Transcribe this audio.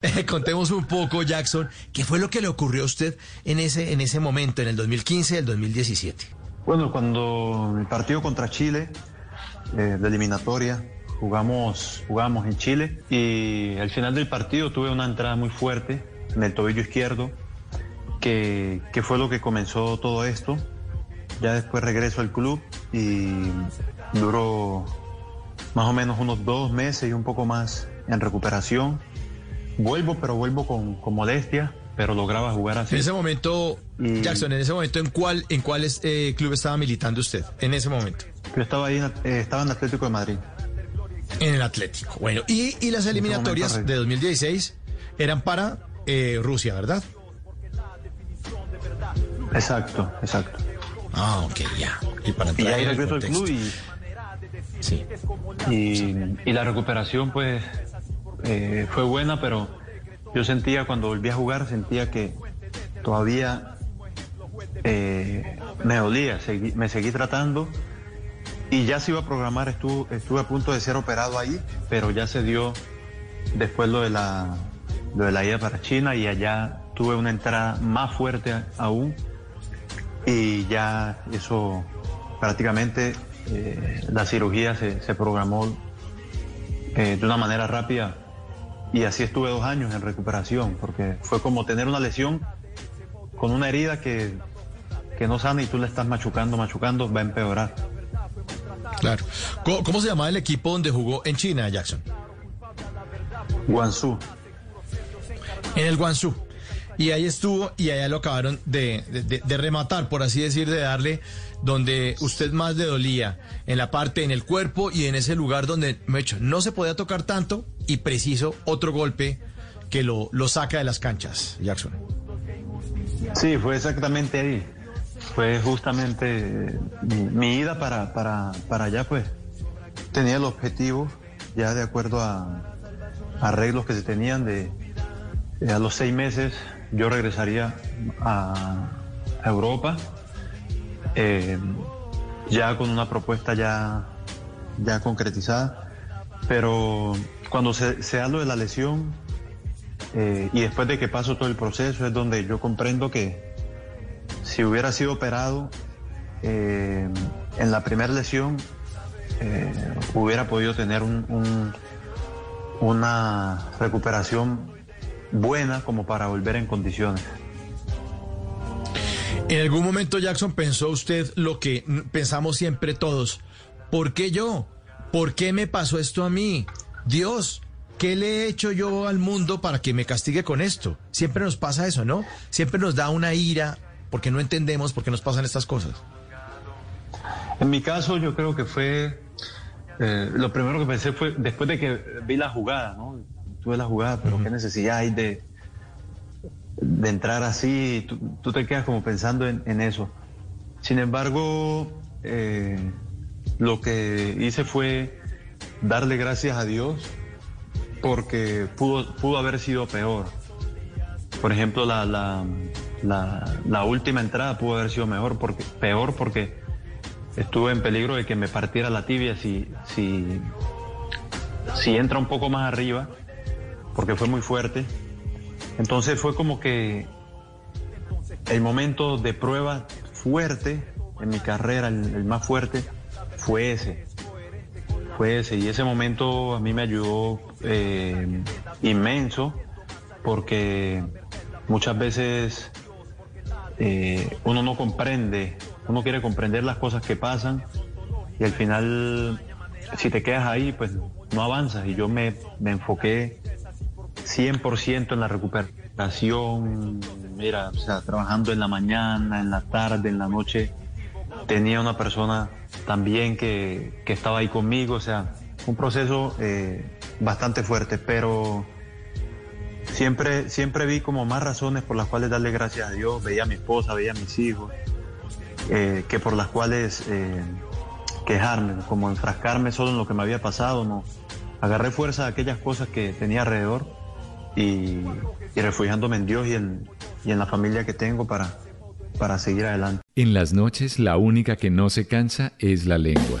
Contemos un poco, Jackson, ¿qué fue lo que le ocurrió a usted en ese, en ese momento, en el 2015 y el 2017? Bueno, cuando el partido contra Chile, eh, de eliminatoria, jugamos, jugamos en Chile y al final del partido tuve una entrada muy fuerte en el tobillo izquierdo, que, que fue lo que comenzó todo esto. Ya después regreso al club y duró más o menos unos dos meses y un poco más en recuperación. Vuelvo, pero vuelvo con, con modestia, pero lograba jugar así. En ese momento, Y- Jackson, en ese momento, ¿en cuál, en cuáles eh, club estaba militando usted? En ese momento. Yo estaba ahí, eh, estaba en Atlético de Madrid. En el Atlético. Bueno, y, y las eliminatorias momento, de 2016 eran para eh, Rusia, ¿verdad? Exacto, exacto. Ah, ok, ya. Y para Y ahí regreso al club y Sí. y, y la recuperación pues eh, fue buena, pero yo sentía cuando volví a jugar, sentía que todavía eh, me dolía, me seguí tratando y ya se iba a programar, estuve, estuve a punto de ser operado ahí, pero ya se dio después lo de la, de la ida para China y allá tuve una entrada más fuerte aún y ya eso prácticamente eh, la cirugía se, se programó de una manera rápida y así estuve dos años en recuperación porque fue como tener una lesión con una herida que, que no sana y tú le estás machucando, machucando, va a empeorar. Claro. ¿Cómo, cómo se llamaba el equipo donde jugó en China, Jackson? Guangzhou. En el Guangzhou. Y ahí estuvo y allá lo acabaron de, de- de- de rematar, por así decir, de darle donde usted más le dolía, en la parte, en el cuerpo y en ese lugar donde, me hecho, no se podía tocar tanto y preciso otro golpe que lo, lo saca de las canchas, Jackson. Sí, fue exactamente ahí. Fue justamente eh, mi, ida para, para, para allá, pues tenía el objetivo, ya de acuerdo a arreglos que se tenían, de eh, a los seis meses yo regresaría a Europa, eh, ya con una propuesta ya, ya concretizada, pero cuando se, se de la lesión, eh, y después de que paso todo el proceso es donde yo comprendo que si hubiera sido operado eh, en la primera lesión, hubiera podido tener un- un- una recuperación buena como para volver en condiciones. En algún momento, Jackson, pensó usted lo que pensamos siempre todos. ¿Por qué yo? ¿Por qué me pasó esto a mí? Dios, ¿qué le he hecho yo al mundo para que me castigue con esto? Siempre nos pasa eso, ¿no? Siempre nos da una ira porque no entendemos por qué nos pasan estas cosas. En mi caso, yo creo que fue. eh, lo primero que pensé fue después de que vi la jugada, ¿no? Tuve la jugada, pero qué necesidad hay de, de entrar así. Tú, tú te quedas como pensando en, eso. Sin embargo, eh, lo que hice fue darle gracias a Dios porque pudo, pudo haber sido peor. Por ejemplo, la, la, la, la última entrada pudo haber sido mejor porque, peor porque estuve en peligro de que me partiera la tibia si, si, si entra un poco más arriba, porque fue muy fuerte. Entonces fue como que el momento de prueba fuerte en mi carrera, el, más fuerte, fue ese. Fue ese. Y ese momento a mí me ayudó eh, inmenso, porque muchas veces eh, uno no comprende, uno quiere comprender las cosas que pasan y al final si te quedas ahí pues no avanzas y yo me, me enfoqué 100% en la recuperación, mira, o sea, trabajando en la mañana, en la tarde, en la noche, tenía una persona también que, que estaba ahí conmigo, o sea, un proceso eh, bastante fuerte, pero siempre, siempre vi como más razones por las cuales darle gracias a Dios. Veía a mi esposa, veía a mis hijos, eh, que por las cuales eh, quejarme, como enfrascarme solo en lo que me había pasado. No, agarré fuerza de aquellas cosas que tenía alrededor y, refugiándome en Dios y en, y en la familia que tengo para, para seguir adelante. En las noches la única que no se cansa es la lengua.